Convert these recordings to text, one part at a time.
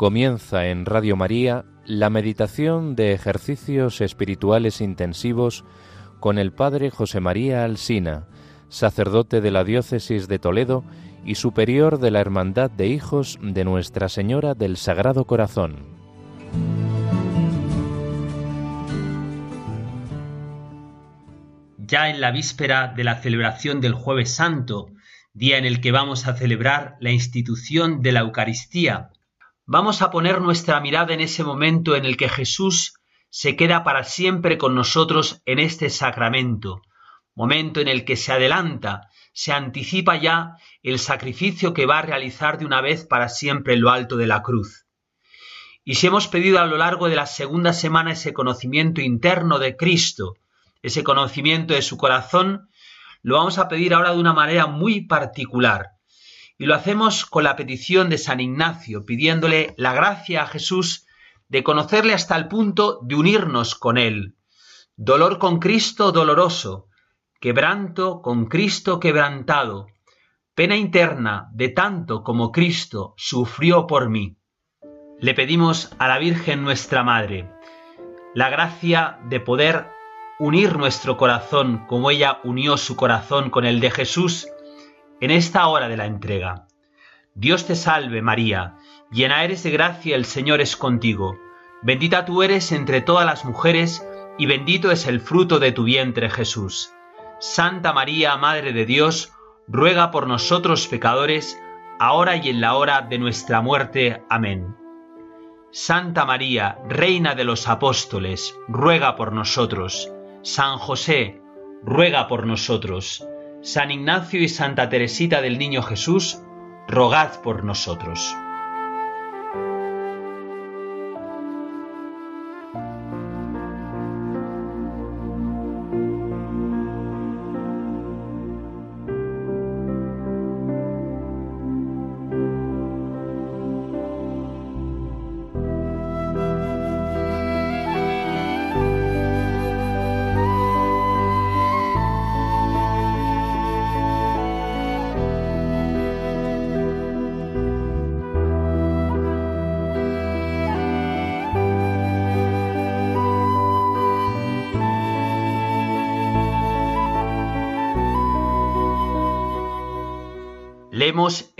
Comienza en Radio María la meditación de ejercicios espirituales intensivos con el Padre José María Alsina, sacerdote de la Diócesis de Toledo y superior de la Hermandad de Hijos de Nuestra Señora del Sagrado Corazón. Ya en la víspera de la celebración del Jueves Santo, día en el que vamos a celebrar la institución de la Eucaristía, Vamos a poner nuestra mirada en ese momento en el que Jesús se queda para siempre con nosotros en este sacramento, momento en el que se adelanta, se anticipa ya el sacrificio que va a realizar de una vez para siempre en lo alto de la cruz. Y si hemos pedido a lo largo de la segunda semana ese conocimiento interno de Cristo, ese conocimiento de su corazón, lo vamos a pedir ahora de una manera muy particular, y lo hacemos con la petición de San Ignacio, pidiéndole la gracia a Jesús de conocerle hasta el punto de unirnos con Él. Dolor con Cristo doloroso, quebranto con Cristo quebrantado, pena interna de tanto como Cristo sufrió por mí. Le pedimos a la Virgen nuestra Madre la gracia de poder unir nuestro corazón como ella unió su corazón con el de Jesús en esta hora de la entrega. Dios te salve María, llena eres de gracia, el Señor es contigo, bendita tú eres entre todas las mujeres, y bendito es el fruto de tu vientre Jesús. Santa María, Madre de Dios, ruega por nosotros pecadores, ahora y en la hora de nuestra muerte. Amén. Santa María, Reina de los Apóstoles, ruega por nosotros. San José, ruega por nosotros. San Ignacio y Santa Teresita del Niño Jesús, rogad por nosotros.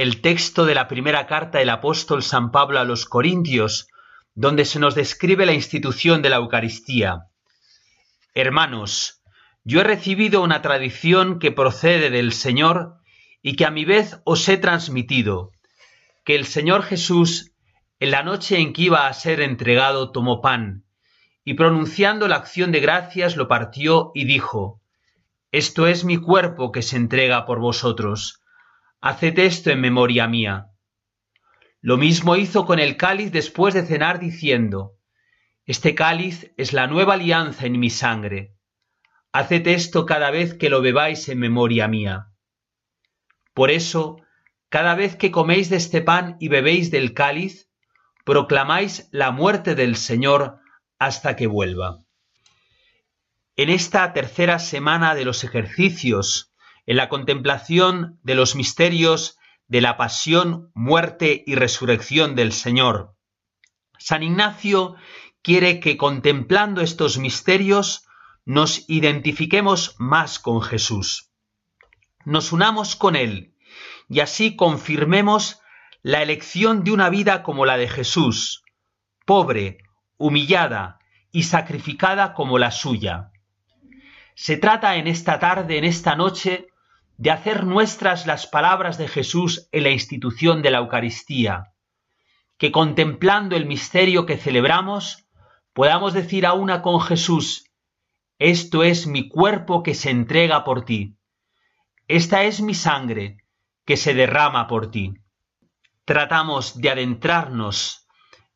El texto de la primera carta del apóstol San Pablo a los Corintios, donde se nos describe la institución de la Eucaristía. Hermanos, yo he recibido una tradición que procede del Señor y que a mi vez os he transmitido, que el Señor Jesús, en la noche en que iba a ser entregado, tomó pan, y pronunciando la acción de gracias lo partió y dijo, Esto es mi cuerpo que se entrega por vosotros Haced esto en memoria mía. Lo mismo hizo con el cáliz después de cenar, diciendo, Este cáliz es la nueva alianza en mi sangre. Haced esto cada vez que lo bebáis en memoria mía. Por eso, cada vez que coméis de este pan y bebéis del cáliz, proclamáis la muerte del Señor hasta que vuelva. En esta tercera semana de los ejercicios en la contemplación de los misterios de la pasión, muerte y resurrección del Señor. San Ignacio quiere que contemplando estos misterios nos identifiquemos más con Jesús, nos unamos con Él y así confirmemos la elección de una vida como la de Jesús, pobre, humillada y sacrificada como la suya. Se trata en esta tarde, en esta noche, de hacer nuestras las palabras de Jesús en la institución de la Eucaristía, que contemplando el misterio que celebramos, podamos decir a una con Jesús, esto es mi cuerpo que se entrega por ti, esta es mi sangre que se derrama por ti. Tratamos de adentrarnos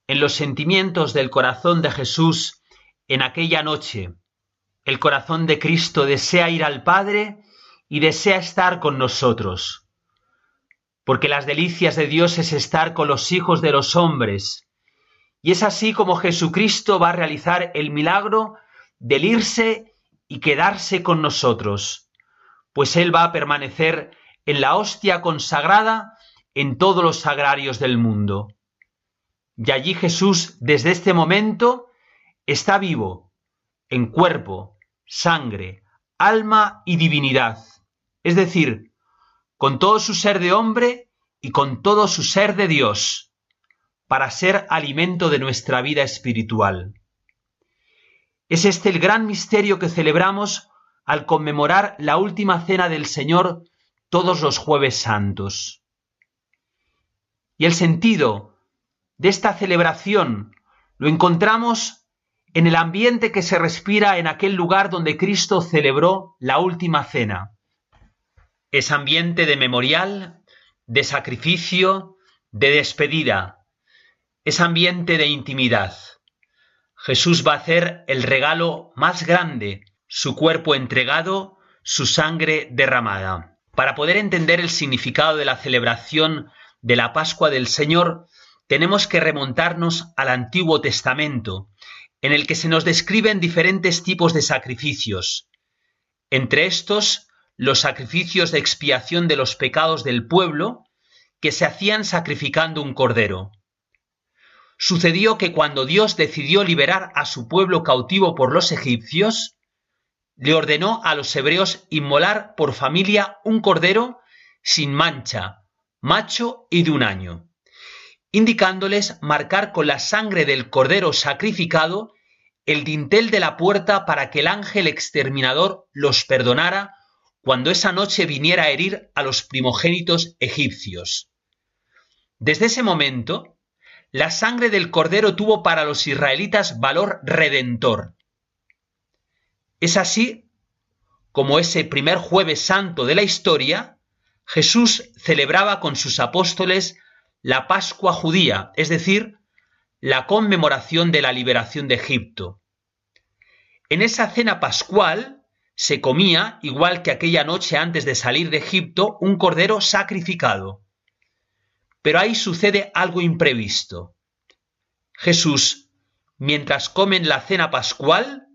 en los sentimientos del corazón de Jesús en aquella noche. El corazón de Cristo desea ir al Padre y desea estar con nosotros. Porque las delicias de Dios es estar con los hijos de los hombres. Y es así como Jesucristo va a realizar el milagro del irse y quedarse con nosotros, pues Él va a permanecer en la hostia consagrada en todos los sagrarios del mundo. Y allí Jesús, desde este momento, está vivo, en cuerpo, sangre, alma y divinidad. Es decir, con todo su ser de hombre y con todo su ser de Dios, para ser alimento de nuestra vida espiritual. Es este el gran misterio que celebramos al conmemorar la última cena del Señor todos los jueves santos. Y el sentido de esta celebración lo encontramos en el ambiente que se respira en aquel lugar donde Cristo celebró la última cena. Es ambiente de memorial, de sacrificio, de despedida. Es ambiente de intimidad. Jesús va a hacer el regalo más grande, su cuerpo entregado, su sangre derramada. Para poder entender el significado de la celebración de la Pascua del Señor, tenemos que remontarnos al Antiguo Testamento, en el que se nos describen diferentes tipos de sacrificios. Entre estos, los sacrificios de expiación de los pecados del pueblo, que se hacían sacrificando un cordero. Sucedió que cuando Dios decidió liberar a su pueblo cautivo por los egipcios, le ordenó a los hebreos inmolar por familia un cordero sin mancha, macho y de un año, indicándoles marcar con la sangre del cordero sacrificado el dintel de la puerta para que el ángel exterminador los perdonara cuando esa noche viniera a herir a los primogénitos egipcios. Desde ese momento, la sangre del cordero tuvo para los israelitas valor redentor. Es así como ese primer jueves santo de la historia, Jesús celebraba con sus apóstoles la Pascua judía, es decir, la conmemoración de la liberación de Egipto. En esa cena pascual se comía, igual que aquella noche antes de salir de Egipto, un cordero sacrificado. Pero ahí sucede algo imprevisto. Jesús, mientras comen la cena pascual,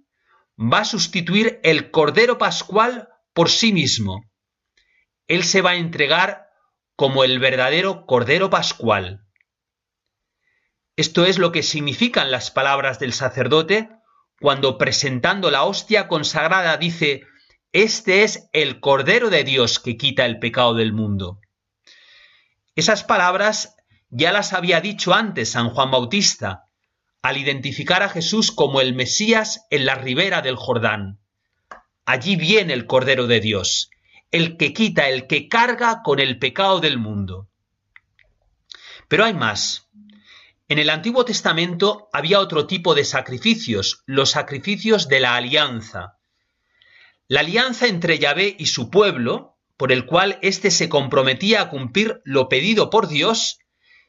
va a sustituir el cordero pascual por sí mismo él se va a entregar como el verdadero Cordero Pascual. Esto es lo que significan las palabras del sacerdote cuando presentando la hostia consagrada dice, Este es el Cordero de Dios que quita el pecado del mundo. Esas palabras ya las había dicho antes San Juan Bautista, al identificar a Jesús como el Mesías en la ribera del Jordán. Allí viene el Cordero de Dios, el que quita, el que carga con el pecado del mundo. Pero hay más. En el Antiguo Testamento había otro tipo de sacrificios, los sacrificios de la alianza. La alianza entre Yahvé y su pueblo, por el cual éste se comprometía a cumplir lo pedido por Dios,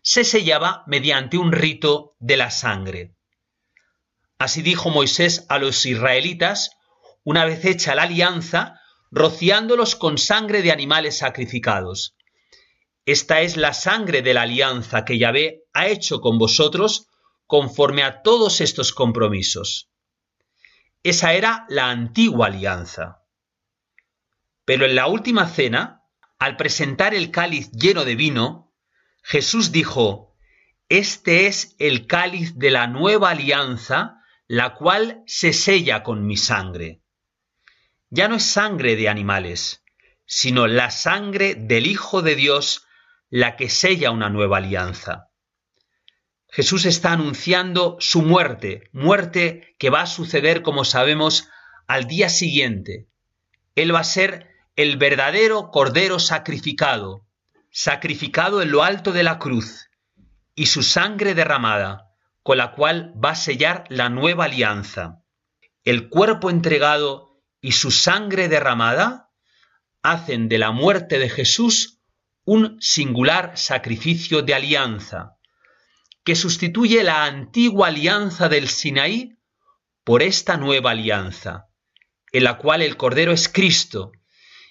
se sellaba mediante un rito de la sangre. Así dijo Moisés a los israelitas, una vez hecha la alianza, rociándolos con sangre de animales sacrificados. Esta es la sangre de la alianza que Yahvé ha hecho con vosotros conforme a todos estos compromisos. Esa era la antigua alianza. Pero en la última cena, al presentar el cáliz lleno de vino, Jesús dijo, Este es el cáliz de la nueva alianza, la cual se sella con mi sangre ya no es sangre de animales, sino la sangre del Hijo de Dios la que sella una nueva alianza. Jesús está anunciando su muerte, muerte que va a suceder, como sabemos, al día siguiente. Él va a ser el verdadero Cordero sacrificado, sacrificado en lo alto de la cruz, y su sangre derramada, con la cual va a sellar la nueva alianza. El cuerpo entregado y su sangre derramada hacen de la muerte de Jesús un singular sacrificio de alianza, que sustituye la antigua alianza del Sinaí por esta nueva alianza, en la cual el Cordero es Cristo,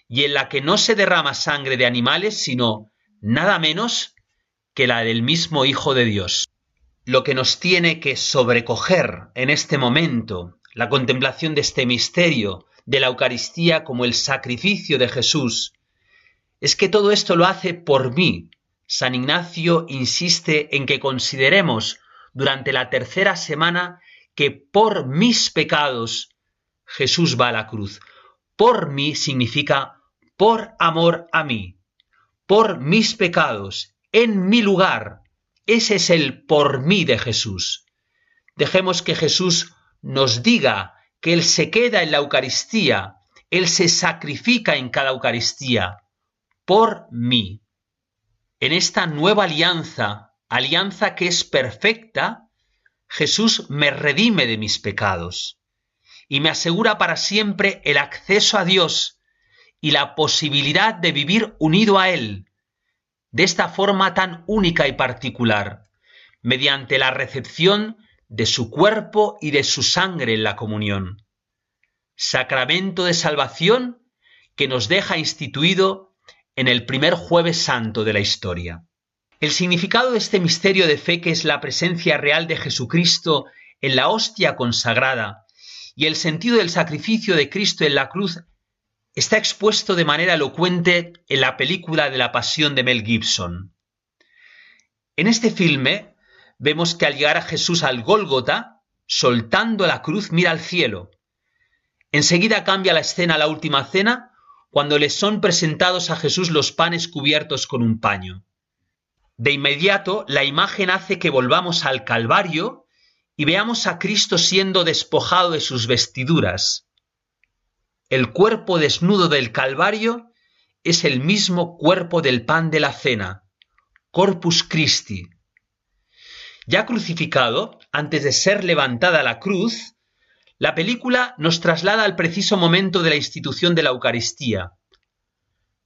y en la que no se derrama sangre de animales, sino nada menos que la del mismo Hijo de Dios. Lo que nos tiene que sobrecoger en este momento, la contemplación de este misterio, de la Eucaristía como el sacrificio de Jesús, es que todo esto lo hace por mí. San Ignacio insiste en que consideremos durante la tercera semana que por mis pecados Jesús va a la cruz. Por mí significa por amor a mí, por mis pecados, en mi lugar. Ese es el por mí de Jesús. Dejemos que Jesús nos diga que Él se queda en la Eucaristía, Él se sacrifica en cada Eucaristía, por mí. En esta nueva alianza, alianza que es perfecta, Jesús me redime de mis pecados y me asegura para siempre el acceso a Dios y la posibilidad de vivir unido a Él, de esta forma tan única y particular, mediante la recepción de su cuerpo y de su sangre en la comunión. Sacramento de salvación que nos deja instituido en el primer jueves santo de la historia. El significado de este misterio de fe que es la presencia real de Jesucristo en la hostia consagrada y el sentido del sacrificio de Cristo en la cruz está expuesto de manera elocuente en la película de la Pasión de Mel Gibson. En este filme vemos que al llegar a Jesús al Gólgota, soltando la cruz, mira al cielo. Enseguida cambia la escena a la última cena, cuando le son presentados a Jesús los panes cubiertos con un paño. De inmediato, la imagen hace que volvamos al Calvario y veamos a Cristo siendo despojado de sus vestiduras. El cuerpo desnudo del Calvario es el mismo cuerpo del pan de la cena, Corpus Christi. Ya crucificado, antes de ser levantada la cruz, la película nos traslada al preciso momento de la institución de la Eucaristía.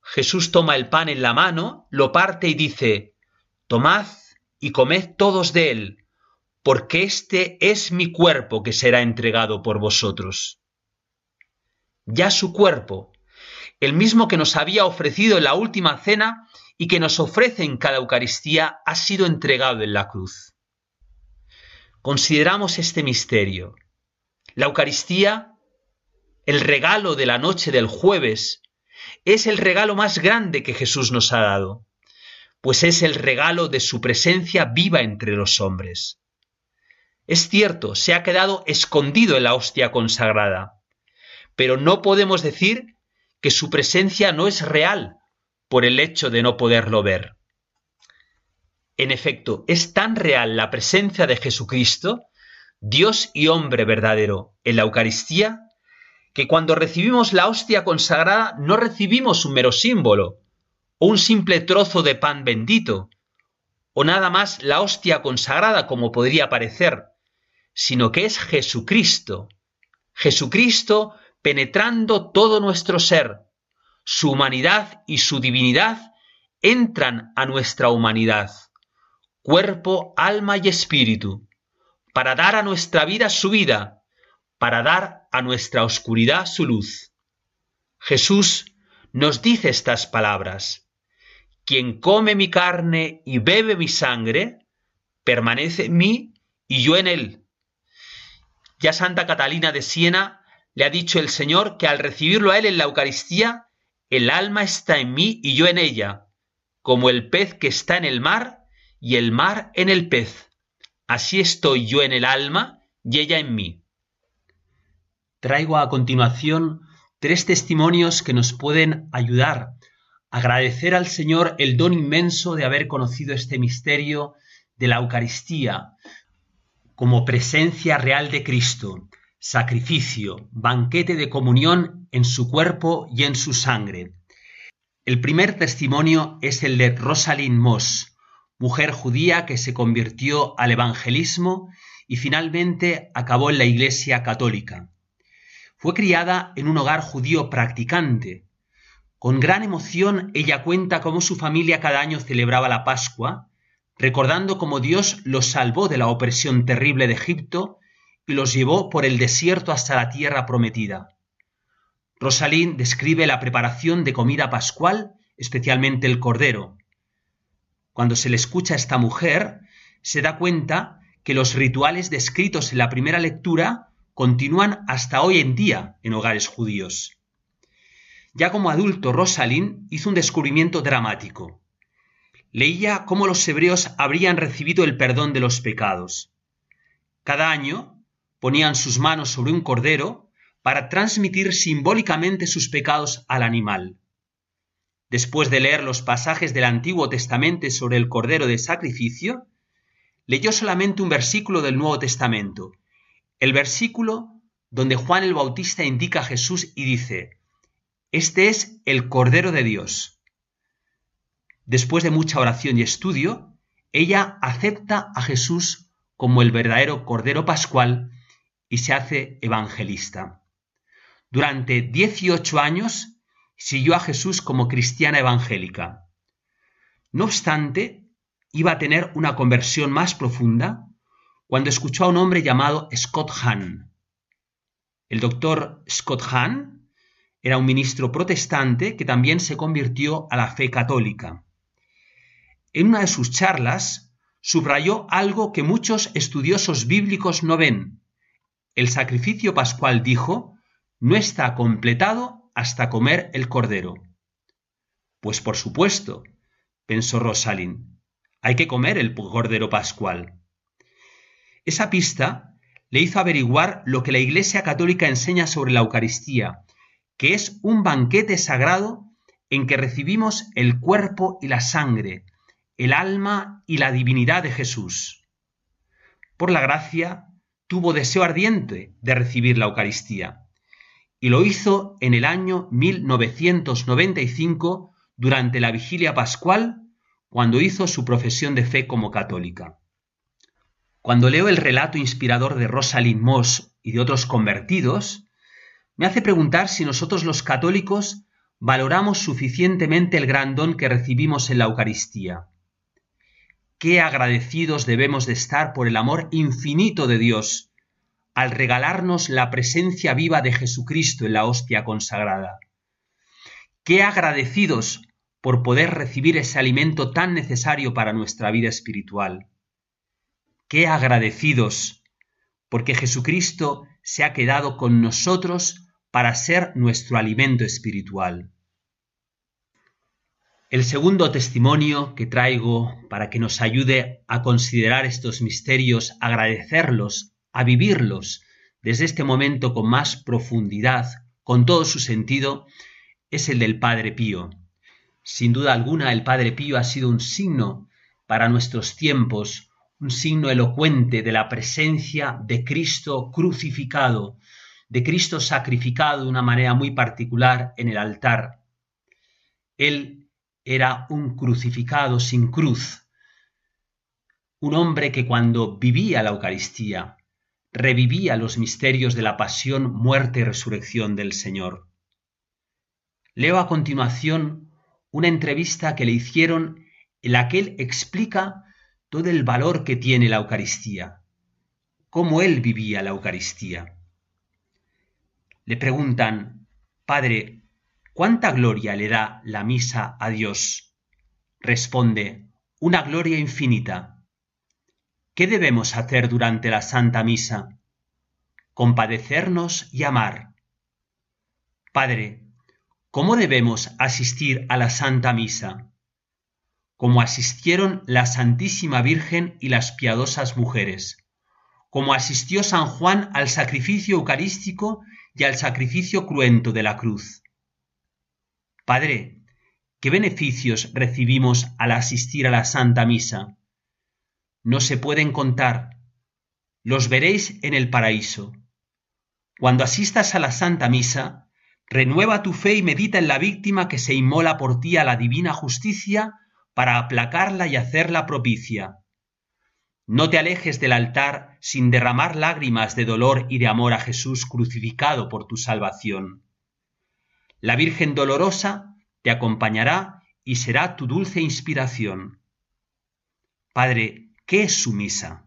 Jesús toma el pan en la mano, lo parte y dice, Tomad y comed todos de él, porque este es mi cuerpo que será entregado por vosotros. Ya su cuerpo, el mismo que nos había ofrecido en la última cena y que nos ofrece en cada Eucaristía, ha sido entregado en la cruz. Consideramos este misterio. La Eucaristía, el regalo de la noche del jueves, es el regalo más grande que Jesús nos ha dado pues es el regalo de su presencia viva entre los hombres. Es cierto, se ha quedado escondido en la hostia consagrada, pero no podemos decir que su presencia no es real por el hecho de no poderlo ver. En efecto, es tan real la presencia de Jesucristo, Dios y hombre verdadero, en la Eucaristía, que cuando recibimos la hostia consagrada no recibimos un mero símbolo, o un simple trozo de pan bendito, o nada más la hostia consagrada como podría parecer, sino que es Jesucristo, Jesucristo penetrando todo nuestro ser, su humanidad y su divinidad entran a nuestra humanidad, cuerpo, alma y espíritu, para dar a nuestra vida su vida, para dar a nuestra oscuridad su luz. Jesús nos dice estas palabras. Quien come mi carne y bebe mi sangre, permanece en mí y yo en él. Ya Santa Catalina de Siena le ha dicho el Señor que al recibirlo a él en la Eucaristía, el alma está en mí y yo en ella, como el pez que está en el mar y el mar en el pez. Así estoy yo en el alma y ella en mí. Traigo a continuación tres testimonios que nos pueden ayudar agradecer al Señor el don inmenso de haber conocido este misterio de la Eucaristía como presencia real de Cristo, sacrificio, banquete de comunión en su cuerpo y en su sangre. El primer testimonio es el de Rosalind Moss, mujer judía que se convirtió al evangelismo y finalmente acabó en la Iglesia católica. Fue criada en un hogar judío practicante, con gran emoción ella cuenta cómo su familia cada año celebraba la Pascua, recordando cómo Dios los salvó de la opresión terrible de Egipto y los llevó por el desierto hasta la tierra prometida. Rosalind describe la preparación de comida pascual, especialmente el cordero. Cuando se le escucha a esta mujer, se da cuenta que los rituales descritos en la primera lectura continúan hasta hoy en día en hogares judíos. Ya como adulto, Rosalind hizo un descubrimiento dramático. Leía cómo los hebreos habrían recibido el perdón de los pecados. Cada año ponían sus manos sobre un cordero para transmitir simbólicamente sus pecados al animal. Después de leer los pasajes del Antiguo Testamento sobre el cordero de sacrificio, leyó solamente un versículo del Nuevo Testamento, el versículo donde Juan el Bautista indica a Jesús y dice, Este es el Cordero de Dios. Después de mucha oración y estudio, ella acepta a Jesús como el verdadero Cordero Pascual y se hace evangelista. Durante 18 años siguió a Jesús como cristiana evangélica. No obstante, iba a tener una conversión más profunda cuando escuchó a un hombre llamado Scott Hahn. El doctor Scott Hahn era un ministro protestante que también se convirtió a la fe católica. En una de sus charlas subrayó algo que muchos estudiosos bíblicos no ven. El sacrificio pascual, dijo, no está completado hasta comer el cordero. Pues por supuesto, pensó Rosalind, hay que comer el Cordero Pascual. Esa pista le hizo averiguar lo que la Iglesia Católica enseña sobre la Eucaristía, que es un banquete sagrado en que recibimos el cuerpo y la sangre, el alma y la divinidad de Jesús. Por la gracia, tuvo deseo ardiente de recibir la Eucaristía, y lo hizo en el año 1995 durante la vigilia pascual cuando hizo su profesión de fe como católica. Cuando leo el relato inspirador de Rosalind Moss y de otros convertidos, me hace preguntar si nosotros los católicos valoramos suficientemente el gran don que recibimos en la Eucaristía. Qué agradecidos debemos de estar por el amor infinito de Dios al regalarnos la presencia viva de Jesucristo en la hostia consagrada. Qué agradecidos por poder recibir ese alimento tan necesario para nuestra vida espiritual. Qué agradecidos porque Jesucristo se ha quedado con nosotros para ser nuestro alimento espiritual. El segundo testimonio que traigo para que nos ayude a considerar estos misterios, agradecerlos, a vivirlos desde este momento con más profundidad, con todo su sentido, es el del Padre Pío. Sin duda alguna, el Padre Pío ha sido un signo para nuestros tiempos, un signo elocuente de la presencia de Cristo crucificado, de Cristo sacrificado de una manera muy particular en el altar. Él era un crucificado sin cruz, un hombre que cuando vivía la Eucaristía revivía los misterios de la pasión, muerte y resurrección del Señor. Leo a continuación una entrevista que le hicieron en la que él explica todo el valor que tiene la Eucaristía, cómo él vivía la Eucaristía. Le preguntan, Padre, ¿cuánta gloria le da la misa a Dios? Responde, una gloria infinita. ¿Qué debemos hacer durante la Santa Misa? Compadecernos y amar. Padre, ¿Cómo debemos asistir a la Santa Misa? Como asistieron la Santísima Virgen y las piadosas mujeres, como asistió San Juan al sacrificio eucarístico y al sacrificio cruento de la cruz. Padre, ¿qué beneficios recibimos al asistir a la Santa Misa? No se pueden contar. Los veréis en el paraíso. Cuando asistas a la Santa Misa, Renueva tu fe y medita en la víctima que se inmola por ti a la divina justicia para aplacarla y hacerla propicia. No te alejes del altar sin derramar lágrimas de dolor y de amor a Jesús crucificado por tu salvación. La Virgen dolorosa te acompañará y será tu dulce inspiración. Padre, ¿qué es su misa?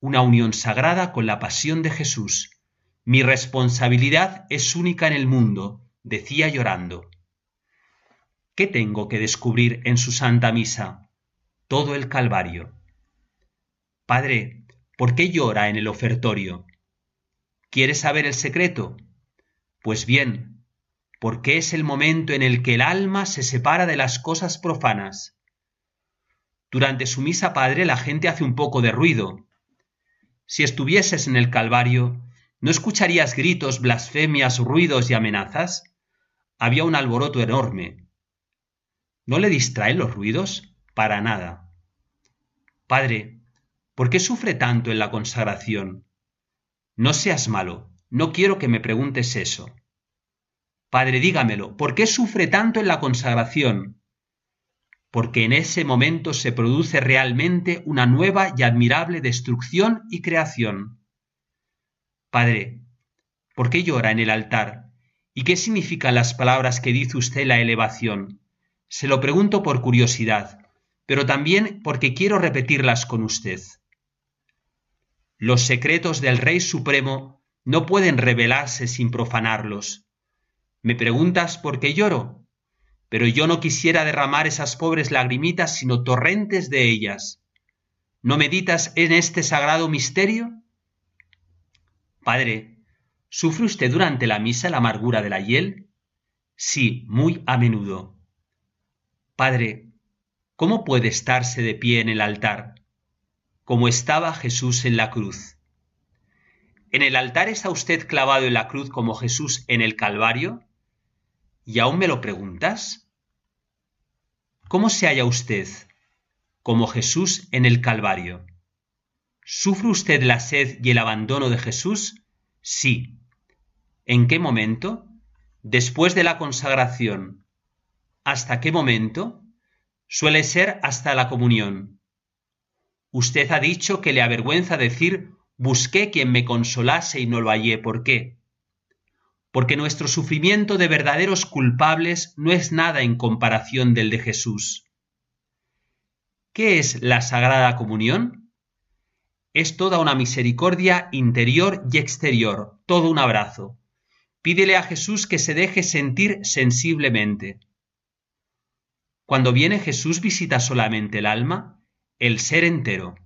Una unión sagrada con la pasión de Jesús mi responsabilidad es única en el mundo, decía llorando. ¿Qué tengo que descubrir en su Santa Misa? Todo el Calvario. Padre, ¿por qué llora en el ofertorio? ¿Quieres saber el secreto? Pues bien, porque es el momento en el que el alma se separa de las cosas profanas. Durante su misa padre la gente hace un poco de ruido. si estuvieses en el Calvario, ¿no escucharías gritos, blasfemias, ruidos y amenazas? Había un alboroto enorme. ¿No le distraen los ruidos? Para nada. Padre, ¿por qué sufre tanto en la consagración? No seas malo, no quiero que me preguntes eso. Padre, dígamelo, ¿por qué sufre tanto en la consagración? Porque en ese momento se produce realmente una nueva y admirable destrucción y creación. Padre, ¿por qué llora en el altar? ¿Y qué significan las palabras que dice usted la elevación? Se lo pregunto por curiosidad, pero también porque quiero repetirlas con usted. Los secretos del Rey Supremo no pueden revelarse sin profanarlos. Me preguntas por qué lloro, pero yo no quisiera derramar esas pobres lagrimitas, sino torrentes de ellas. ¿No meditas en este sagrado misterio? Padre, ¿sufre usted durante la misa la amargura de la hiel? Sí, muy a menudo. Padre, ¿cómo puede estarse de pie en el altar? Como estaba Jesús en la cruz. ¿En el altar está usted clavado en la cruz como Jesús en el Calvario? ¿Y aún me lo preguntas? ¿Cómo se halla usted como Jesús en el Calvario? ¿Sufre usted la sed y el abandono de Jesús? Sí. ¿En qué momento? Después de la consagración. ¿Hasta qué momento? Suele ser hasta la comunión. Usted ha dicho que le avergüenza decir busqué quien me consolase y no lo hallé. ¿Por qué? Porque nuestro sufrimiento de verdaderos culpables no es nada en comparación del de Jesús. ¿Qué es la Sagrada Comunión? Es toda una misericordia interior y exterior, todo un abrazo. Pídele a Jesús que se deje sentir sensiblemente. Cuando viene Jesús visita solamente el alma, el ser entero.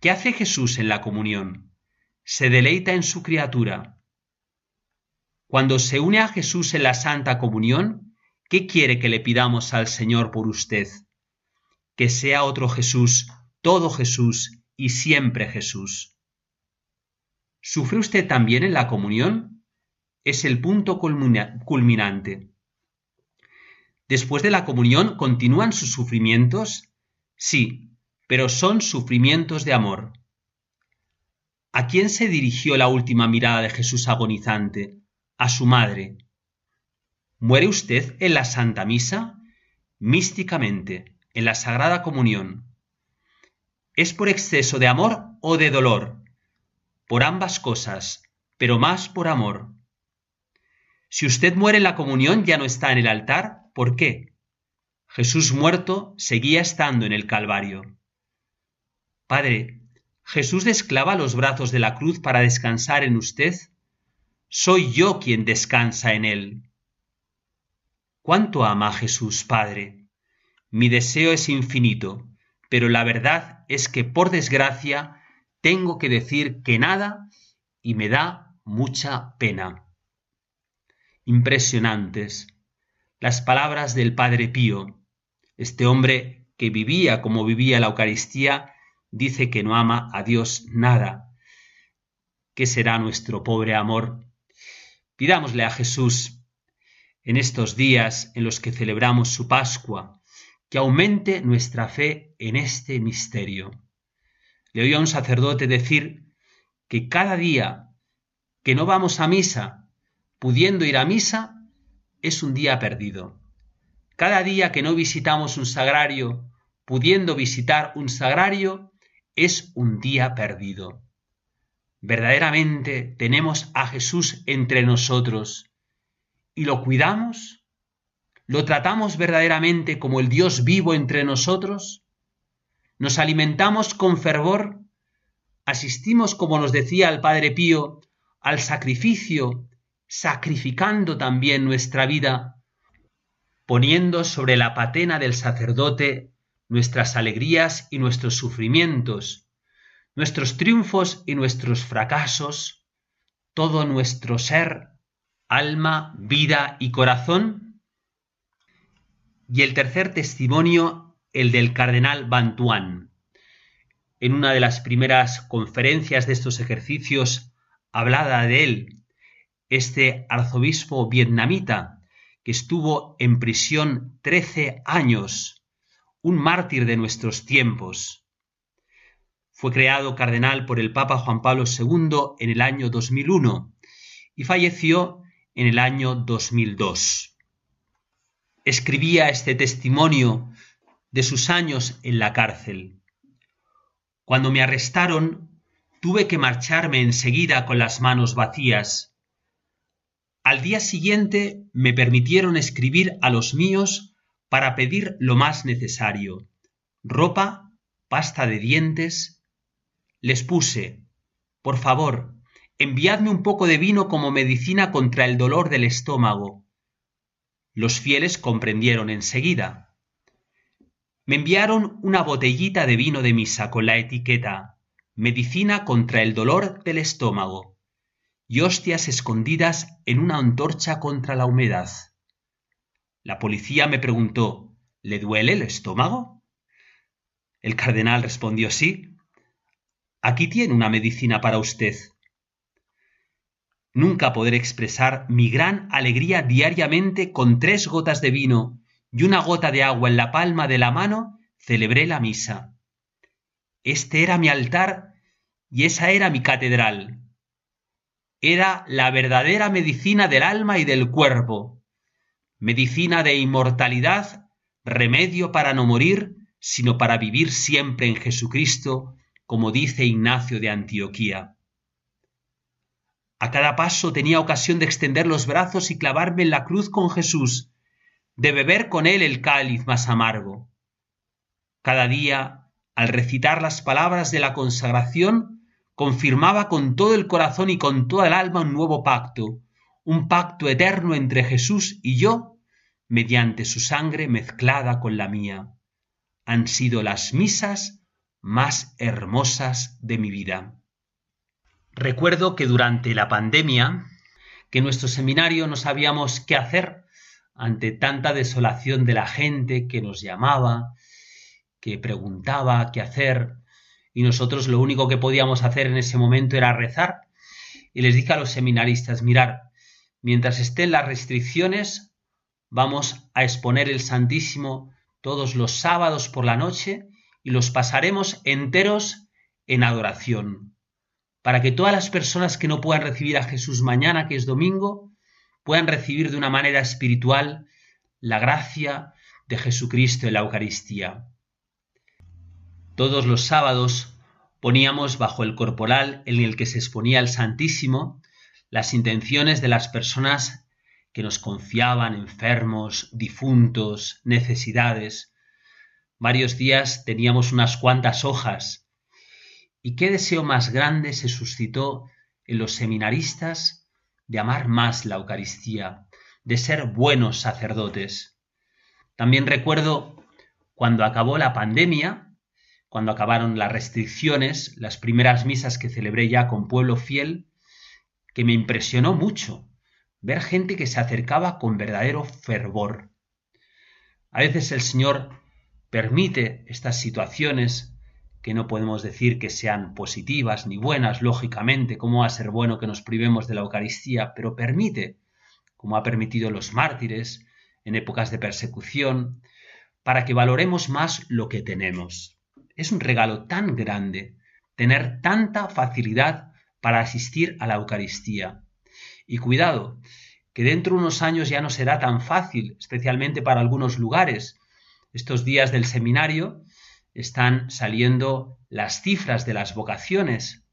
¿Qué hace Jesús en la comunión? Se deleita en su criatura, cuando se une a Jesús en la Santa Comunión, ¿qué quiere que le pidamos al Señor por usted? Que sea otro Jesús, todo Jesús y siempre Jesús. ¿Sufre usted también en la comunión? Es el punto culminante. Después de la comunión, ¿continúan sus sufrimientos? Sí, pero son sufrimientos de amor. ¿A quién se dirigió la última mirada de Jesús agonizante? A su madre. ¿Muere usted en la Santa Misa? Místicamente, en la Sagrada Comunión. ¿Es por exceso de amor o de dolor? Por ambas cosas, pero más por amor. Si usted muere en la comunión ya no está en el altar, ¿por qué? Jesús muerto seguía estando en el Calvario. Padre, ¿Jesús desclava los brazos de la cruz para descansar en usted? Soy yo quien descansa en él. ¿Cuánto ama Jesús, Padre? Mi deseo es infinito, pero la verdad es que por desgracia tengo que decir que nada y me da mucha pena. Impresionantes las palabras del Padre Pío. Este hombre que vivía como vivía la Eucaristía dice que no ama a Dios nada. ¿Qué será nuestro pobre amor Pidámosle a Jesús en estos días en los que celebramos su Pascua, que aumente nuestra fe en este misterio. Le oí a un sacerdote decir que cada día que no vamos a misa, pudiendo ir a misa, es un día perdido. Cada día que no visitamos un sagrario, pudiendo visitar un sagrario, es un día perdido verdaderamente tenemos a Jesús entre nosotros y lo cuidamos? ¿Lo tratamos verdaderamente como el Dios vivo entre nosotros? ¿Nos alimentamos con fervor? ¿Asistimos, como nos decía el Padre Pío, al sacrificio, sacrificando también nuestra vida, poniendo sobre la patena del sacerdote nuestras alegrías y nuestros sufrimientos, nuestros triunfos y nuestros fracasos, todo nuestro ser, alma, vida y corazón. Y el tercer testimonio, el del cardenal Bantuán. en una de las primeras conferencias de estos ejercicios hablada de él este arzobispo vietnamita que estuvo en prisión trece años, un mártir de nuestros tiempos. Fue creado cardenal por el Papa Juan Pablo II en el año 2001 y falleció en el año 2002. Escribía este testimonio de sus años en la cárcel. Cuando me arrestaron, tuve que marcharme enseguida con las manos vacías. Al día siguiente me permitieron escribir a los míos para pedir lo más necesario ropa, pasta de dientes. Les puse, por favor, enviadme un poco de vino como medicina contra el dolor del estómago. Los fieles comprendieron enseguida. Me enviaron una botellita de vino de misa con la etiqueta Medicina contra el dolor del estómago y hostias escondidas en una antorcha contra la humedad. La policía me preguntó ¿Le duele el estómago? El cardenal respondió sí. Aquí tiene una medicina para usted. Nunca podré expresar mi gran alegría diariamente con tres gotas de vino y una gota de agua en la palma de la mano, celebré la misa. Este era mi altar y esa era mi catedral. Era la verdadera medicina del alma y del cuerpo, medicina de inmortalidad, remedio para no morir, sino para vivir siempre en Jesucristo, como dice Ignacio de Antioquía. A cada paso tenía ocasión de extender los brazos y clavarme en la cruz con Jesús, de beber con él el cáliz más amargo. Cada día, al recitar las palabras de la consagración, confirmaba con todo el corazón y con toda el alma un nuevo pacto, un pacto eterno entre Jesús y yo, mediante su sangre mezclada con la mía. Han sido las misas más hermosas de mi vida. Recuerdo que durante la pandemia, que en nuestro seminario no sabíamos qué hacer ante tanta desolación de la gente que nos llamaba, que preguntaba qué hacer, y nosotros lo único que podíamos hacer en ese momento era rezar. Y les dije a los seminaristas, mirar, mientras estén las restricciones, vamos a exponer el Santísimo todos los sábados por la noche y los pasaremos enteros en adoración, para que todas las personas que no puedan recibir a Jesús mañana, que es domingo, puedan recibir de una manera espiritual la gracia de Jesucristo en la Eucaristía. Todos los sábados poníamos bajo el corporal en el que se exponía el Santísimo las intenciones de las personas que nos confiaban enfermos, difuntos, necesidades. Varios días teníamos unas cuantas hojas. ¿Y qué deseo más grande se suscitó en los seminaristas de amar más la Eucaristía, de ser buenos sacerdotes. También recuerdo cuando acabó la pandemia, cuando acabaron las restricciones, las primeras misas que celebré ya con pueblo fiel, que me impresionó mucho ver gente que se acercaba con verdadero fervor. A veces el Señor permite estas situaciones que no podemos decir que sean positivas ni buenas, lógicamente, cómo va a ser bueno que nos privemos de la Eucaristía, pero permite, como ha permitido los mártires en épocas de persecución, para que valoremos más lo que tenemos. Es un regalo tan grande tener tanta facilidad para asistir a la Eucaristía. Y cuidado, que dentro de unos años ya no será tan fácil, especialmente para algunos lugares. Estos días del seminario están saliendo las cifras de las vocaciones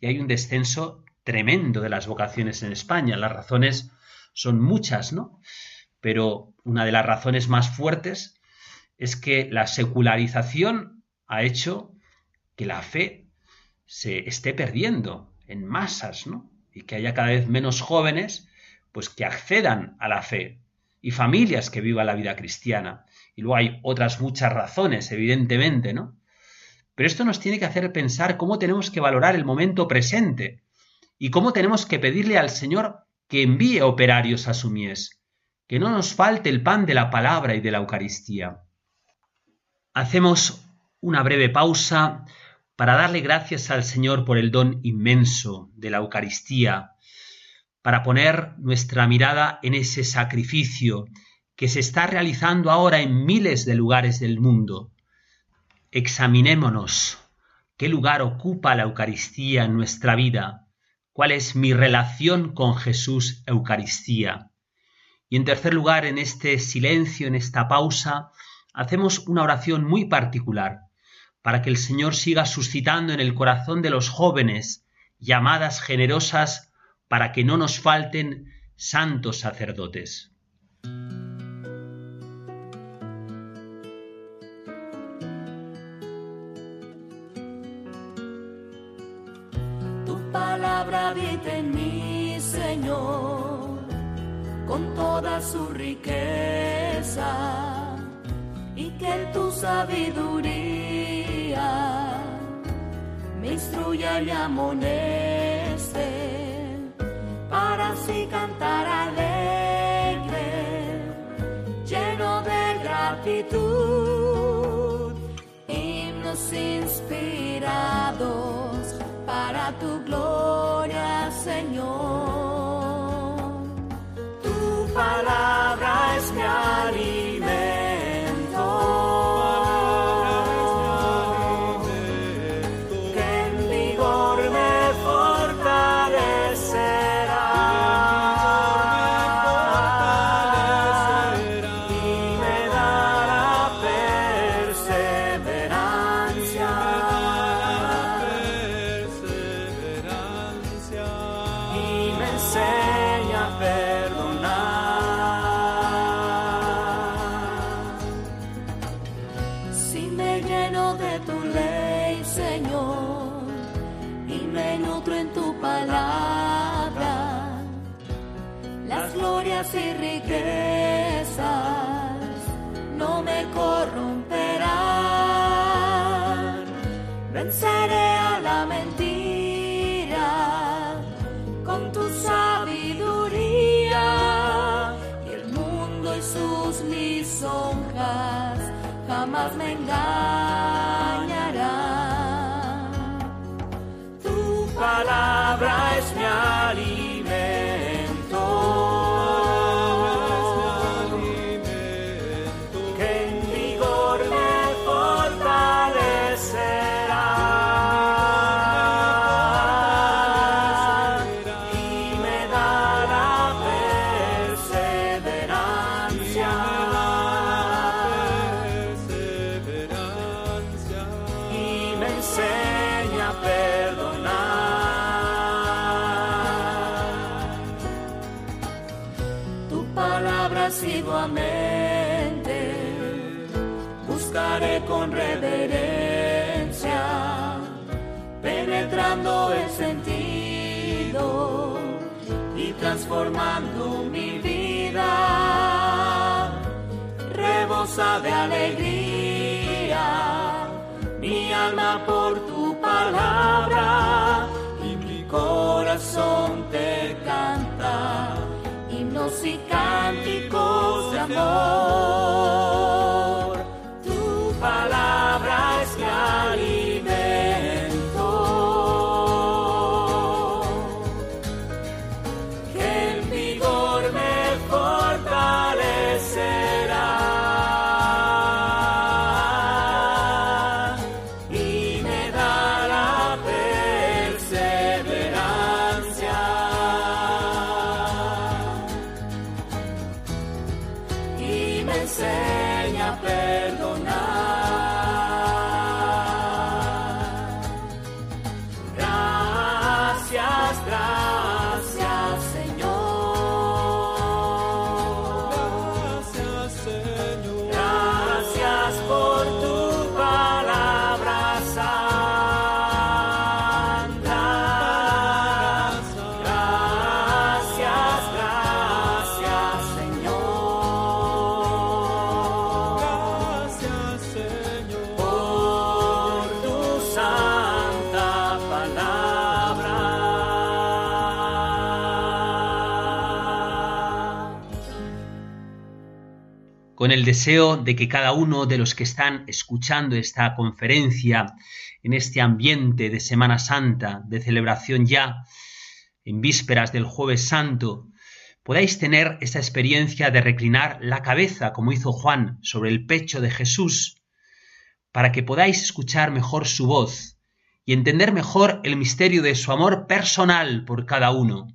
y hay un descenso tremendo de las vocaciones en España. Las razones son muchas, ¿no? Pero una de las razones más fuertes es que la secularización ha hecho que la fe se esté perdiendo en masas, ¿no? Y que haya cada vez menos jóvenes pues que accedan a la fe y familias que vivan la vida cristiana. Y luego hay otras muchas razones, evidentemente, ¿no? Pero esto nos tiene que hacer pensar cómo tenemos que valorar el momento presente y cómo tenemos que pedirle al Señor que envíe operarios a su mies, que no nos falte el pan de la palabra y de la Eucaristía. Hacemos una breve pausa para darle gracias al Señor por el don inmenso de la Eucaristía, para poner nuestra mirada en ese sacrificio que se está realizando ahora en miles de lugares del mundo. Examinémonos qué lugar ocupa la Eucaristía en nuestra vida, cuál es mi relación con Jesús Eucaristía. Y en tercer lugar, en este silencio, en esta pausa, hacemos una oración muy particular para que el Señor siga suscitando en el corazón de los jóvenes llamadas generosas para que no nos falten santos sacerdotes. Palabra en mí, Señor, con toda su riqueza, y que tu sabiduría me instruya y amoneste para así cantar alegre, lleno de gratitud, himnos inspirados para tu gloria, Señor. Tu palabra es mi jamás me engañes. Transformando mi vida. Rebosa de alegría, mi alma por tu palabra y mi corazón te canta himnos y cánticos de amor. El deseo de que cada uno de los que están escuchando esta conferencia en este ambiente de Semana Santa, de celebración ya en vísperas del jueves santo, podáis tener esa experiencia de reclinar la cabeza, como hizo Juan, sobre el pecho de Jesús, para que podáis escuchar mejor su voz y entender mejor el misterio de su amor personal por cada uno.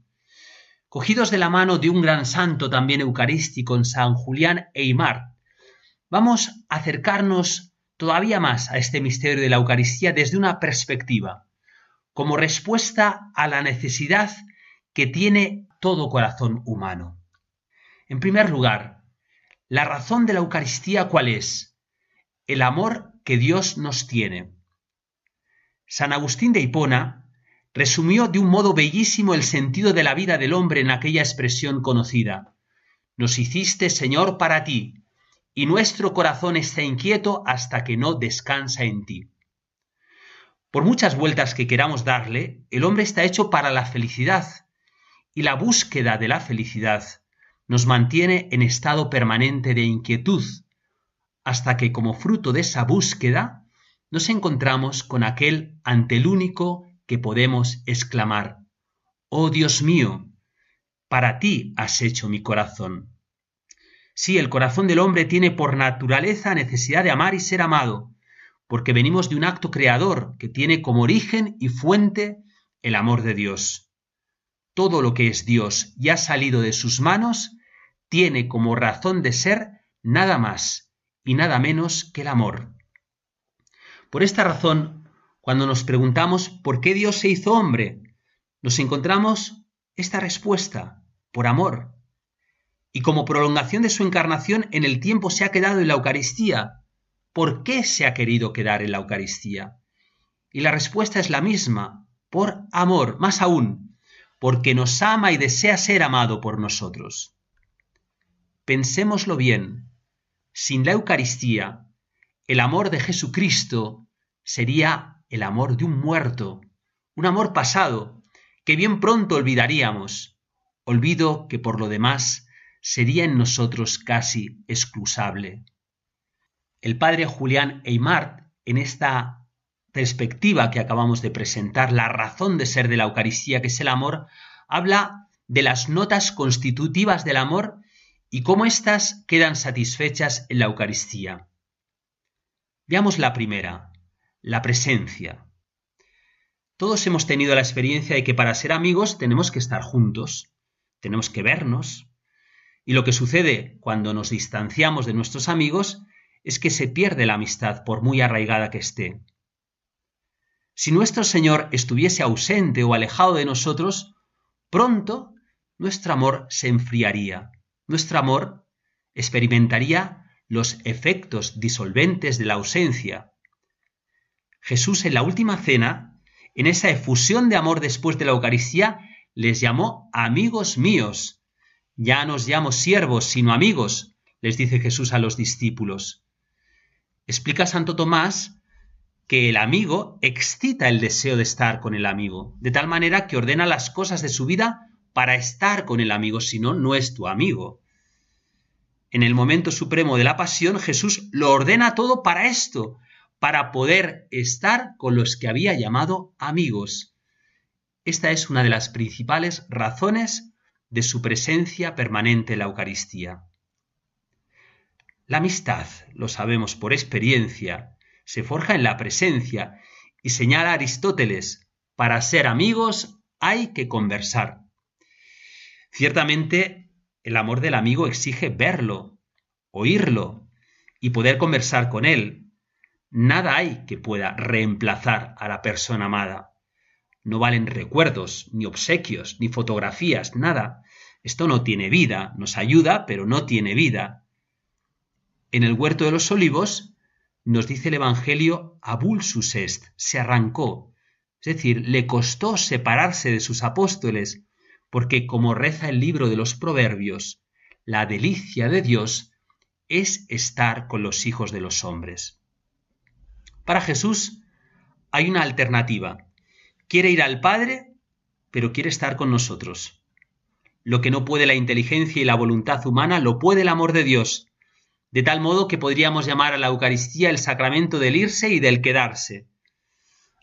Cogidos de la mano de un gran santo también eucarístico en San Julián Eymar, vamos a acercarnos todavía más a este misterio de la Eucaristía desde una perspectiva, como respuesta a la necesidad que tiene todo corazón humano. En primer lugar, la razón de la Eucaristía cuál es? El amor que Dios nos tiene. San Agustín de Hipona resumió de un modo bellísimo el sentido de la vida del hombre en aquella expresión conocida. Nos hiciste, Señor, para ti, y nuestro corazón está inquieto hasta que no descansa en ti. Por muchas vueltas que queramos darle, el hombre está hecho para la felicidad, y la búsqueda de la felicidad nos mantiene en estado permanente de inquietud, hasta que como fruto de esa búsqueda nos encontramos con aquel ante el único que podemos exclamar, Oh Dios mío, para ti has hecho mi corazón. Sí, el corazón del hombre tiene por naturaleza necesidad de amar y ser amado, porque venimos de un acto creador que tiene como origen y fuente el amor de Dios todo lo que es Dios y ha salido de sus manos, tiene como razón de ser nada más y nada menos que el amor. Por esta razón, cuando nos preguntamos por qué Dios se hizo hombre, nos encontramos esta respuesta, por amor. Y como prolongación de su encarnación en el tiempo se ha quedado en la Eucaristía. ¿Por qué se ha querido quedar en la Eucaristía? Y la respuesta es la misma, por amor, más aún, porque nos ama y desea ser amado por nosotros. Pensémoslo bien, sin la Eucaristía, el amor de Jesucristo sería el amor de un muerto, un amor pasado, que bien pronto olvidaríamos, olvido que por lo demás sería en nosotros casi exclusable. El padre Julián Eymart, en esta perspectiva que acabamos de presentar, la razón de ser de la Eucaristía, que es el amor, habla de las notas constitutivas del amor y cómo éstas quedan satisfechas en la Eucaristía. Veamos la primera, la presencia. Todos hemos tenido la experiencia de que para ser amigos tenemos que estar juntos, tenemos que vernos, y lo que sucede cuando nos distanciamos de nuestros amigos es que se pierde la amistad por muy arraigada que esté. Si nuestro Señor estuviese ausente o alejado de nosotros, pronto nuestro amor se enfriaría, nuestro amor experimentaría los efectos disolventes de la ausencia. Jesús en la última cena, en esa efusión de amor después de la Eucaristía, les llamó amigos míos. Ya no os llamo siervos, sino amigos, les dice Jesús a los discípulos. Explica Santo Tomás que el amigo excita el deseo de estar con el amigo, de tal manera que ordena las cosas de su vida para estar con el amigo, si no, no es tu amigo. En el momento supremo de la pasión, Jesús lo ordena todo para esto, para poder estar con los que había llamado amigos. Esta es una de las principales razones de su presencia permanente en la Eucaristía. La amistad, lo sabemos por experiencia, se forja en la presencia y señala Aristóteles, para ser amigos hay que conversar. Ciertamente, el amor del amigo exige verlo, oírlo y poder conversar con él. Nada hay que pueda reemplazar a la persona amada. No valen recuerdos, ni obsequios, ni fotografías, nada. Esto no tiene vida, nos ayuda, pero no tiene vida. En el huerto de los olivos nos dice el Evangelio, abulsus est, se arrancó. Es decir, le costó separarse de sus apóstoles, porque como reza el libro de los Proverbios, la delicia de Dios es estar con los hijos de los hombres. Para Jesús hay una alternativa. Quiere ir al Padre, pero quiere estar con nosotros. Lo que no puede la inteligencia y la voluntad humana lo puede el amor de Dios, de tal modo que podríamos llamar a la Eucaristía el sacramento del irse y del quedarse.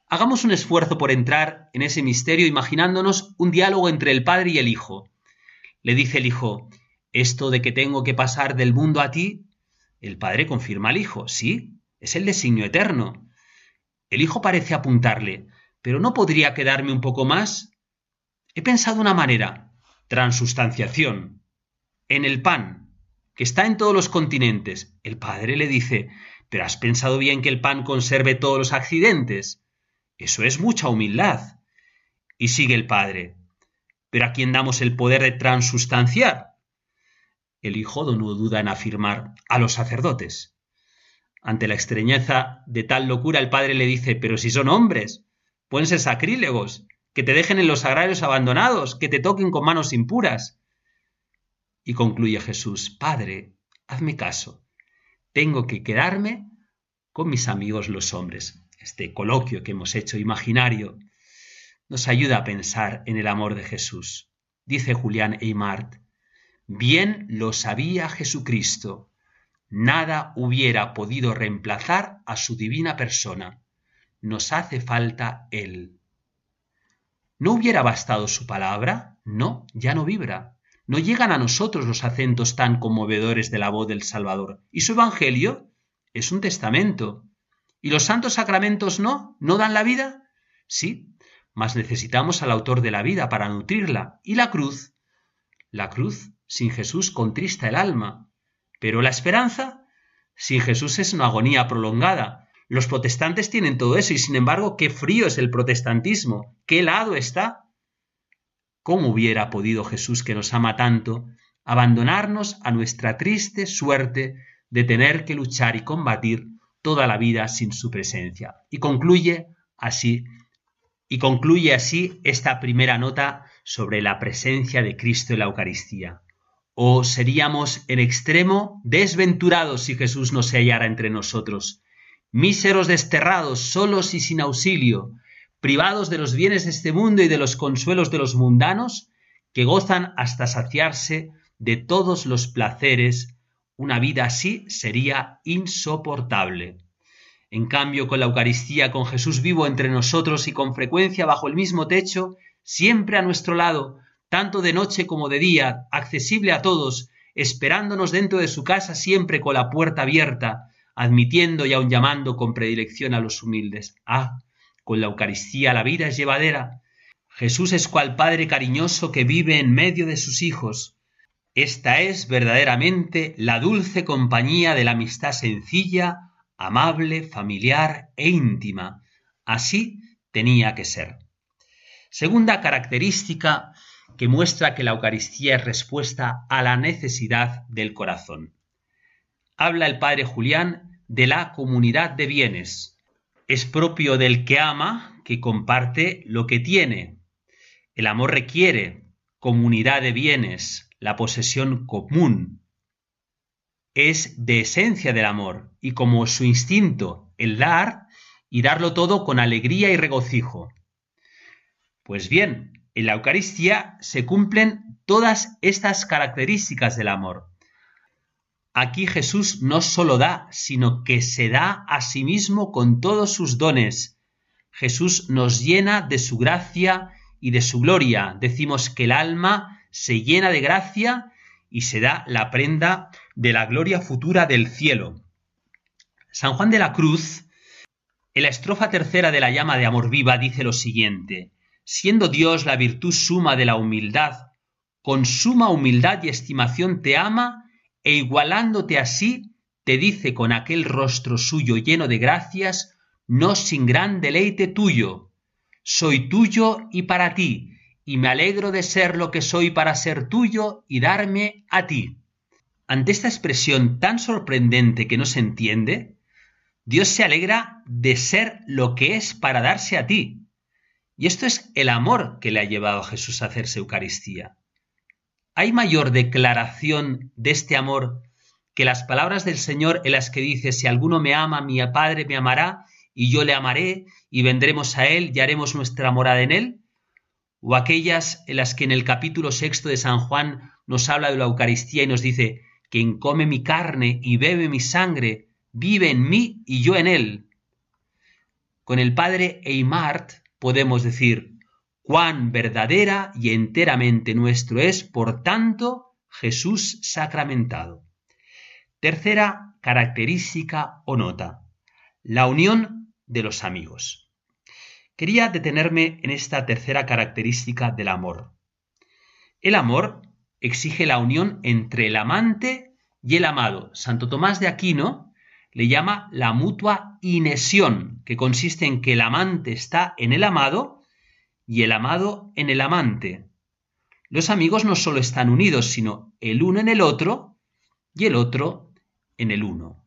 Hagamos un esfuerzo por entrar en ese misterio imaginándonos un diálogo entre el Padre y el Hijo. Le dice el Hijo, esto de que tengo que pasar del mundo a ti, el Padre confirma al Hijo, sí, es el designio eterno. El Hijo parece apuntarle, pero ¿no podría quedarme un poco más? He pensado una manera, transustanciación. En el pan, que está en todos los continentes. El padre le dice, pero has pensado bien que el pan conserve todos los accidentes. Eso es mucha humildad. Y sigue el padre, pero ¿a quién damos el poder de transustanciar? El hijo no duda en afirmar a los sacerdotes. Ante la extrañeza de tal locura, el padre le dice, pero si son hombres, pueden ser sacrílegos, que te dejen en los agrarios abandonados, que te toquen con manos impuras. Y concluye Jesús, Padre, hazme caso, tengo que quedarme con mis amigos los hombres. Este coloquio que hemos hecho imaginario nos ayuda a pensar en el amor de Jesús. Dice Julián Eymart, bien lo sabía Jesucristo, nada hubiera podido reemplazar a su divina persona. Nos hace falta Él. ¿No hubiera bastado su palabra? No, ya no vibra no llegan a nosotros los acentos tan conmovedores de la voz del Salvador. ¿Y su Evangelio? Es un testamento. ¿Y los santos sacramentos no? ¿No dan la vida? Sí, mas necesitamos al autor de la vida para nutrirla. ¿Y la cruz? La cruz, sin Jesús, contrista el alma. Pero la esperanza, sin Jesús, es una agonía prolongada. Los protestantes tienen todo eso y sin embargo, qué frío es el protestantismo, qué helado está. ¿Cómo hubiera podido Jesús, que nos ama tanto, abandonarnos a nuestra triste suerte de tener que luchar y combatir toda la vida sin su presencia? Y concluye así, y concluye así esta primera nota sobre la presencia de Cristo en la Eucaristía. O seríamos en extremo desventurados si Jesús no se hallara entre nosotros, míseros desterrados, solos y sin auxilio, privados de los bienes de este mundo y de los consuelos de los mundanos, que gozan hasta saciarse de todos los placeres, una vida así sería insoportable. En cambio, con la Eucaristía, con Jesús vivo entre nosotros y con frecuencia bajo el mismo techo, siempre a nuestro lado, tanto de noche como de día, accesible a todos, esperándonos dentro de su casa siempre con la puerta abierta, admitiendo y aun llamando con predilección a los humildes. Ah, con la Eucaristía la vida es llevadera. Jesús es cual Padre cariñoso que vive en medio de sus hijos. Esta es verdaderamente la dulce compañía de la amistad sencilla, amable, familiar e íntima. Así tenía que ser. Segunda característica que muestra que la Eucaristía es respuesta a la necesidad del corazón. Habla el Padre Julián de la comunidad de bienes, es propio del que ama, que comparte lo que tiene. El amor requiere comunidad de bienes, la posesión común. Es de esencia del amor y como su instinto el dar y darlo todo con alegría y regocijo. Pues bien, en la Eucaristía se cumplen todas estas características del amor. Aquí Jesús no solo da, sino que se da a sí mismo con todos sus dones. Jesús nos llena de su gracia y de su gloria. Decimos que el alma se llena de gracia y se da la prenda de la gloria futura del cielo. San Juan de la Cruz, en la estrofa tercera de la llama de amor viva, dice lo siguiente, siendo Dios la virtud suma de la humildad, con suma humildad y estimación te ama e igualándote así, te dice con aquel rostro suyo lleno de gracias, no sin gran deleite tuyo. Soy tuyo y para ti, y me alegro de ser lo que soy para ser tuyo y darme a ti. Ante esta expresión tan sorprendente que no se entiende, Dios se alegra de ser lo que es para darse a ti. Y esto es el amor que le ha llevado a Jesús a hacerse Eucaristía. ¿Hay mayor declaración de este amor que las palabras del Señor en las que dice, si alguno me ama, mi Padre me amará, y yo le amaré, y vendremos a Él y haremos nuestra morada en Él? ¿O aquellas en las que en el capítulo sexto de San Juan nos habla de la Eucaristía y nos dice, quien come mi carne y bebe mi sangre, vive en mí y yo en él. Con el padre Eymart podemos decir, cuán verdadera y enteramente nuestro es, por tanto, Jesús sacramentado. Tercera característica o nota, la unión de los amigos. Quería detenerme en esta tercera característica del amor. El amor exige la unión entre el amante y el amado. Santo Tomás de Aquino le llama la mutua inesión, que consiste en que el amante está en el amado y el amado en el amante. Los amigos no solo están unidos, sino el uno en el otro y el otro en el uno.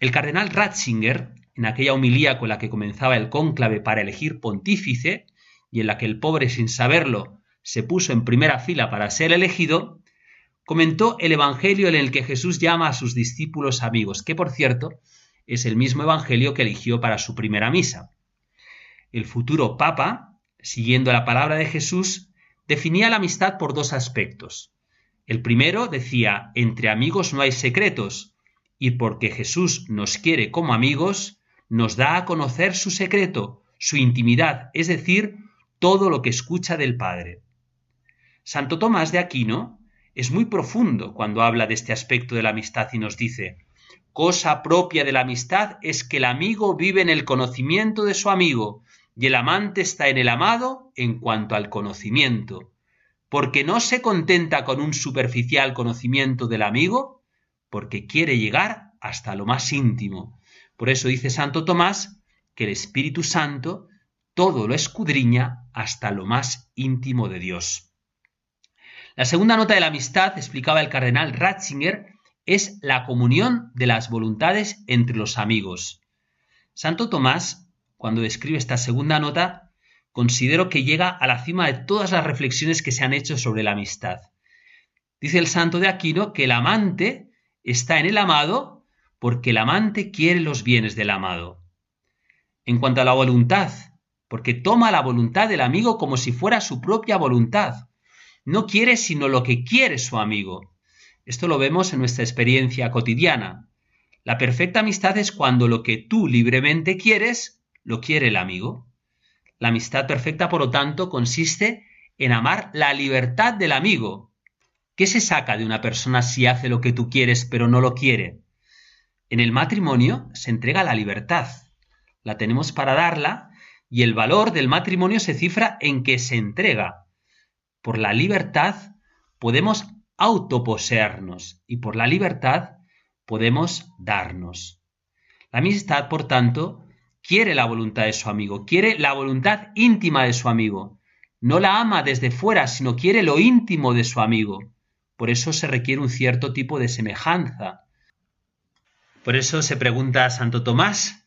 El cardenal Ratzinger, en aquella homilía con la que comenzaba el cónclave para elegir pontífice, y en la que el pobre sin saberlo se puso en primera fila para ser elegido, comentó el Evangelio en el que Jesús llama a sus discípulos amigos, que por cierto es el mismo Evangelio que eligió para su primera misa. El futuro Papa, siguiendo la palabra de Jesús, definía la amistad por dos aspectos. El primero decía, entre amigos no hay secretos, y porque Jesús nos quiere como amigos, nos da a conocer su secreto, su intimidad, es decir, todo lo que escucha del Padre. Santo Tomás de Aquino es muy profundo cuando habla de este aspecto de la amistad y nos dice, cosa propia de la amistad es que el amigo vive en el conocimiento de su amigo y el amante está en el amado en cuanto al conocimiento, porque no se contenta con un superficial conocimiento del amigo, porque quiere llegar hasta lo más íntimo. Por eso dice Santo Tomás que el Espíritu Santo todo lo escudriña hasta lo más íntimo de Dios. La segunda nota de la amistad, explicaba el cardenal Ratzinger, es la comunión de las voluntades entre los amigos. Santo Tomás, cuando describe esta segunda nota, considero que llega a la cima de todas las reflexiones que se han hecho sobre la amistad. Dice el santo de Aquino que el amante está en el amado porque el amante quiere los bienes del amado. En cuanto a la voluntad, porque toma la voluntad del amigo como si fuera su propia voluntad no quiere sino lo que quiere su amigo. Esto lo vemos en nuestra experiencia cotidiana. La perfecta amistad es cuando lo que tú libremente quieres, lo quiere el amigo. La amistad perfecta, por lo tanto, consiste en amar la libertad del amigo. ¿Qué se saca de una persona si hace lo que tú quieres pero no lo quiere? En el matrimonio se entrega la libertad. La tenemos para darla y el valor del matrimonio se cifra en que se entrega. Por la libertad podemos autoposeernos y por la libertad podemos darnos. La amistad, por tanto, quiere la voluntad de su amigo, quiere la voluntad íntima de su amigo. No la ama desde fuera, sino quiere lo íntimo de su amigo. Por eso se requiere un cierto tipo de semejanza. Por eso se pregunta Santo Tomás,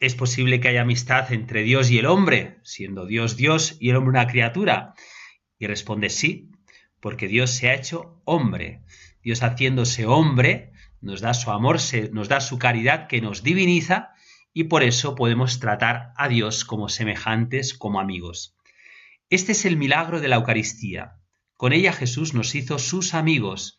¿es posible que haya amistad entre Dios y el hombre, siendo Dios Dios y el hombre una criatura? Y responde sí, porque Dios se ha hecho hombre. Dios haciéndose hombre nos da su amor, nos da su caridad que nos diviniza y por eso podemos tratar a Dios como semejantes, como amigos. Este es el milagro de la Eucaristía. Con ella Jesús nos hizo sus amigos.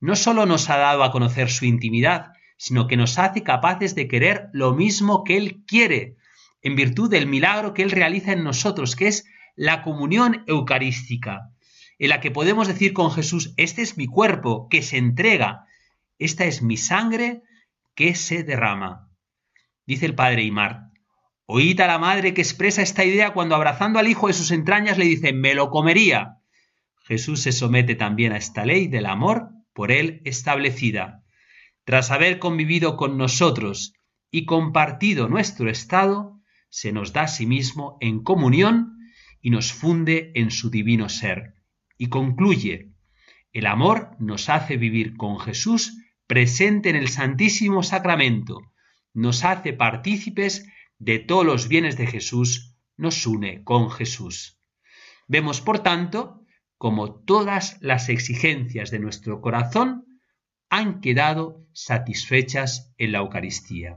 No solo nos ha dado a conocer su intimidad, sino que nos hace capaces de querer lo mismo que Él quiere, en virtud del milagro que Él realiza en nosotros, que es la comunión eucarística, en la que podemos decir con Jesús, este es mi cuerpo que se entrega, esta es mi sangre que se derrama. Dice el padre Imar, oíd a la madre que expresa esta idea cuando abrazando al hijo de sus entrañas le dice, me lo comería. Jesús se somete también a esta ley del amor por él establecida. Tras haber convivido con nosotros y compartido nuestro estado, se nos da a sí mismo en comunión y nos funde en su divino ser. Y concluye, el amor nos hace vivir con Jesús presente en el Santísimo Sacramento, nos hace partícipes de todos los bienes de Jesús, nos une con Jesús. Vemos, por tanto, como todas las exigencias de nuestro corazón han quedado satisfechas en la Eucaristía.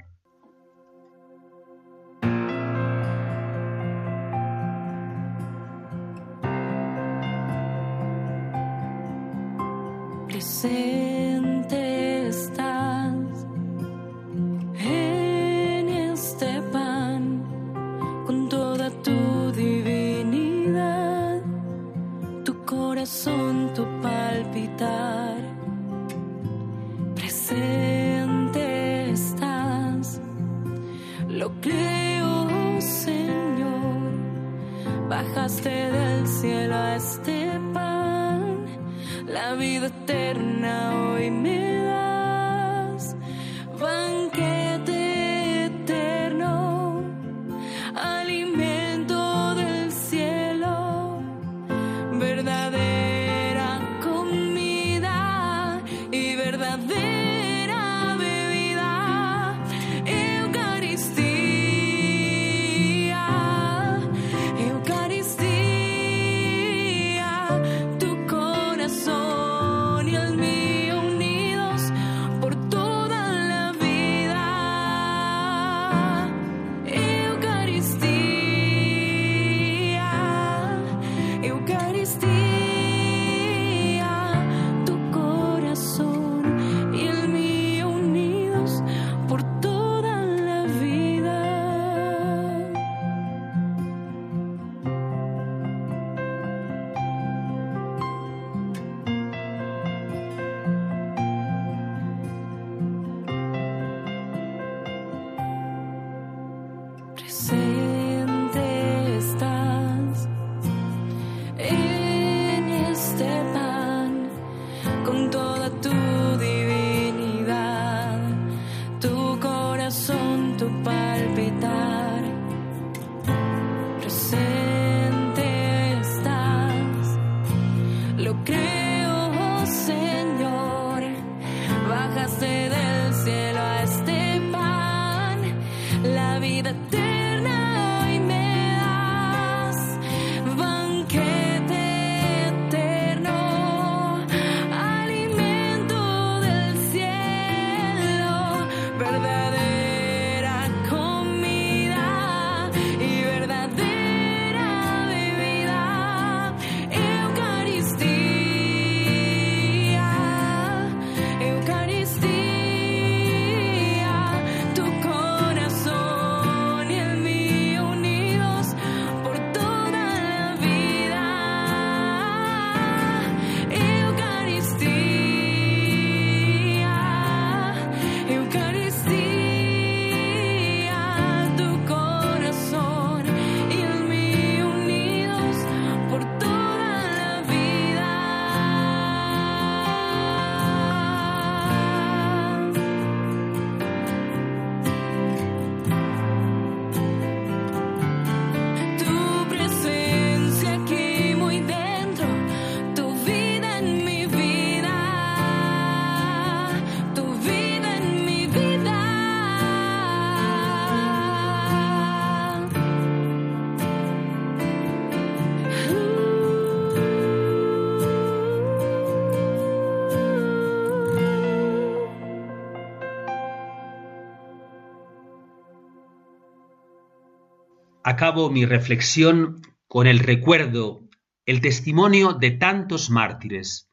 Acabo mi reflexión con el recuerdo, el testimonio de tantos mártires,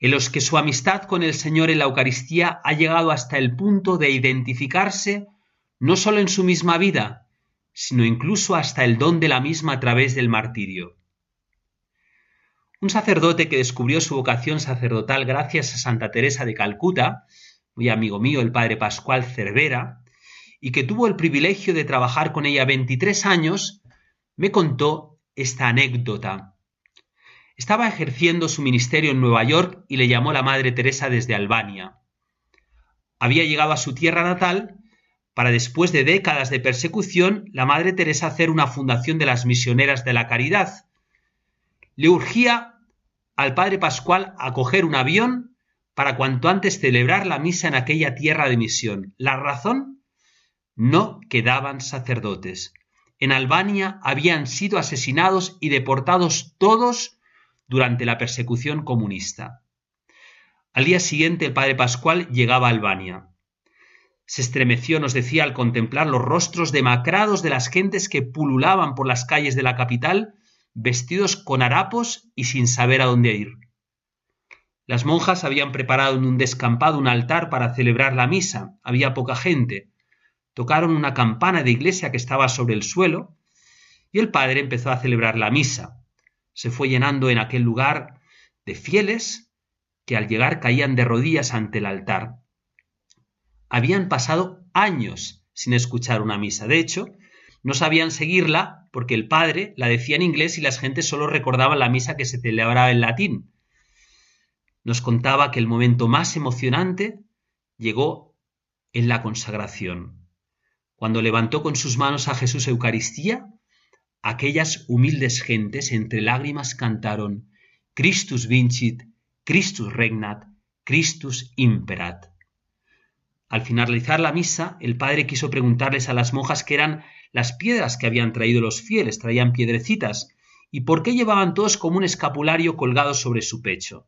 en los que su amistad con el Señor en la Eucaristía ha llegado hasta el punto de identificarse no sólo en su misma vida, sino incluso hasta el don de la misma a través del martirio. Un sacerdote que descubrió su vocación sacerdotal gracias a Santa Teresa de Calcuta, muy amigo mío, el padre Pascual Cervera, y que tuvo el privilegio de trabajar con ella 23 años, me contó esta anécdota. Estaba ejerciendo su ministerio en Nueva York y le llamó la Madre Teresa desde Albania. Había llegado a su tierra natal para después de décadas de persecución la Madre Teresa hacer una fundación de las misioneras de la caridad. Le urgía al Padre Pascual a coger un avión para cuanto antes celebrar la misa en aquella tierra de misión. La razón no quedaban sacerdotes. En Albania habían sido asesinados y deportados todos durante la persecución comunista. Al día siguiente el padre Pascual llegaba a Albania. Se estremeció, nos decía, al contemplar los rostros demacrados de las gentes que pululaban por las calles de la capital, vestidos con harapos y sin saber a dónde ir. Las monjas habían preparado en un descampado un altar para celebrar la misa. Había poca gente. Tocaron una campana de iglesia que estaba sobre el suelo y el padre empezó a celebrar la misa. Se fue llenando en aquel lugar de fieles que al llegar caían de rodillas ante el altar. Habían pasado años sin escuchar una misa. De hecho, no sabían seguirla porque el padre la decía en inglés y las gentes solo recordaban la misa que se celebraba en latín. Nos contaba que el momento más emocionante llegó en la consagración. Cuando levantó con sus manos a Jesús Eucaristía, aquellas humildes gentes entre lágrimas cantaron Christus vincit, Christus regnat, Christus imperat. Al finalizar la misa, el padre quiso preguntarles a las monjas qué eran las piedras que habían traído los fieles, traían piedrecitas, y por qué llevaban todos como un escapulario colgado sobre su pecho.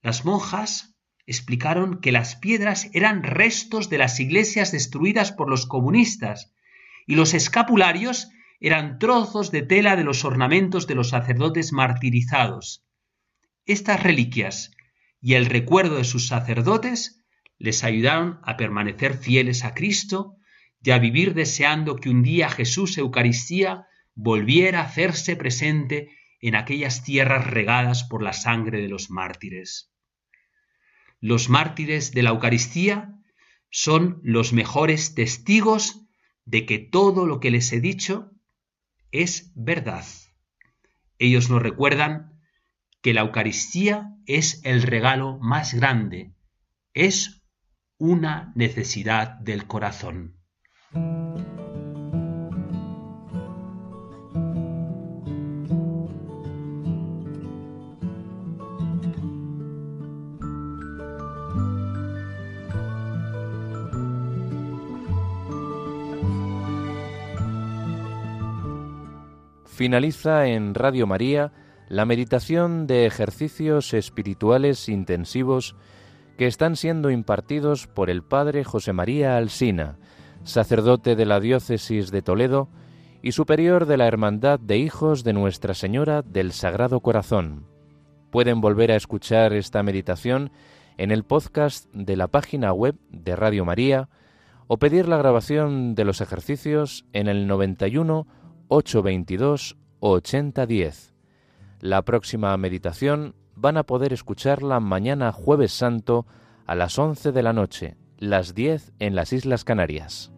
Las monjas explicaron que las piedras eran restos de las iglesias destruidas por los comunistas, y los escapularios eran trozos de tela de los ornamentos de los sacerdotes martirizados. Estas reliquias y el recuerdo de sus sacerdotes les ayudaron a permanecer fieles a Cristo y a vivir deseando que un día Jesús Eucaristía volviera a hacerse presente en aquellas tierras regadas por la sangre de los mártires. Los mártires de la Eucaristía son los mejores testigos de que todo lo que les he dicho es verdad. Ellos nos recuerdan que la Eucaristía es el regalo más grande, es una necesidad del corazón. Finaliza en Radio María la meditación de ejercicios espirituales intensivos que están siendo impartidos por el Padre José María Alsina, sacerdote de la diócesis de Toledo y superior de la Hermandad de Hijos de Nuestra Señora del Sagrado Corazón. Pueden volver a escuchar esta meditación en el podcast de la página web de Radio María o pedir la grabación de los ejercicios en el 91 822 8010. La próxima meditación van a poder escucharla mañana jueves santo a las 11 de la noche, las 10 en las Islas Canarias.